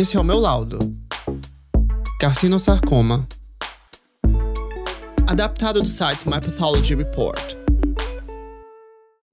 Esse é o meu laudo. Carcinosarcoma. Adaptado do site My Pathology Report.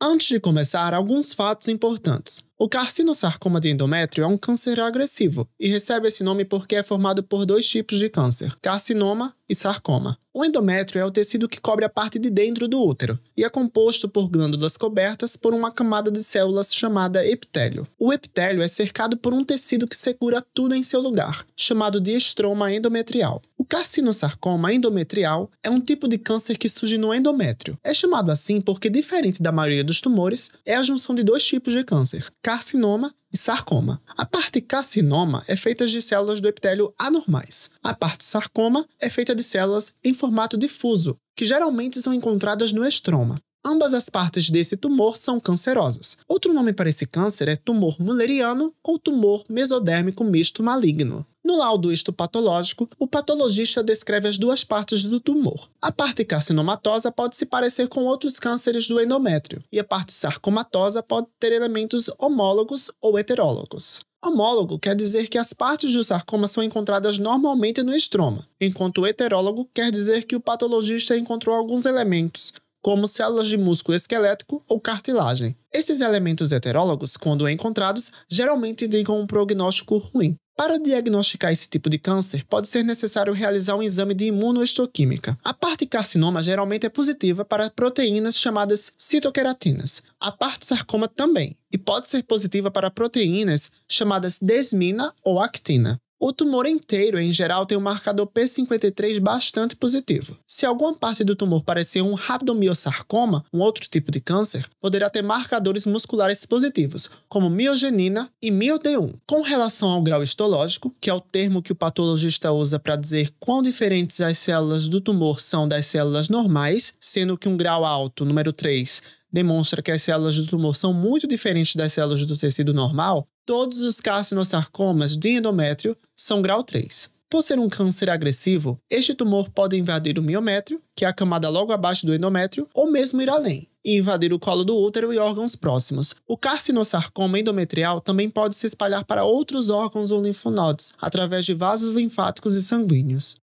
Antes de começar, alguns fatos importantes. O carcinosarcoma de endométrio é um câncer agressivo e recebe esse nome porque é formado por dois tipos de câncer, carcinoma e sarcoma. O endométrio é o tecido que cobre a parte de dentro do útero e é composto por glândulas cobertas por uma camada de células chamada epitélio. O epitélio é cercado por um tecido que segura tudo em seu lugar, chamado de estroma endometrial. O carcinosarcoma endometrial é um tipo de câncer que surge no endométrio. É chamado assim porque, diferente da maioria dos tumores, é a junção de dois tipos de câncer, carcinoma e sarcoma. A parte carcinoma é feita de células do epitélio anormais. A parte sarcoma é feita de células em formato difuso, que geralmente são encontradas no estroma. Ambas as partes desse tumor são cancerosas. Outro nome para esse câncer é tumor mulleriano ou tumor mesodérmico misto maligno. No laudo histopatológico, o patologista descreve as duas partes do tumor. A parte carcinomatosa pode se parecer com outros cânceres do endométrio, e a parte sarcomatosa pode ter elementos homólogos ou heterólogos. Homólogo quer dizer que as partes do sarcoma são encontradas normalmente no estroma, enquanto heterólogo quer dizer que o patologista encontrou alguns elementos, como células de músculo esquelético ou cartilagem. Esses elementos heterólogos, quando encontrados, geralmente indicam um prognóstico ruim. Para diagnosticar esse tipo de câncer, pode ser necessário realizar um exame de imunohistoquímica. A parte carcinoma geralmente é positiva para proteínas chamadas citoqueratinas. A parte sarcoma também, e pode ser positiva para proteínas chamadas desmina ou actina. O tumor inteiro, em geral, tem um marcador P53 bastante positivo. Se alguma parte do tumor parecer um rabdomiosarcoma, um outro tipo de câncer, poderá ter marcadores musculares positivos, como miogenina e miod1. Com relação ao grau histológico, que é o termo que o patologista usa para dizer quão diferentes as células do tumor são das células normais, sendo que um grau alto, número 3, demonstra que as células do tumor são muito diferentes das células do tecido normal, todos os carcinosarcomas de endométrio são grau 3. Por ser um câncer agressivo, este tumor pode invadir o miométrio, que é a camada logo abaixo do endométrio, ou mesmo ir além e invadir o colo do útero e órgãos próximos. O carcinosarcoma endometrial também pode se espalhar para outros órgãos ou linfonodos, através de vasos linfáticos e sanguíneos.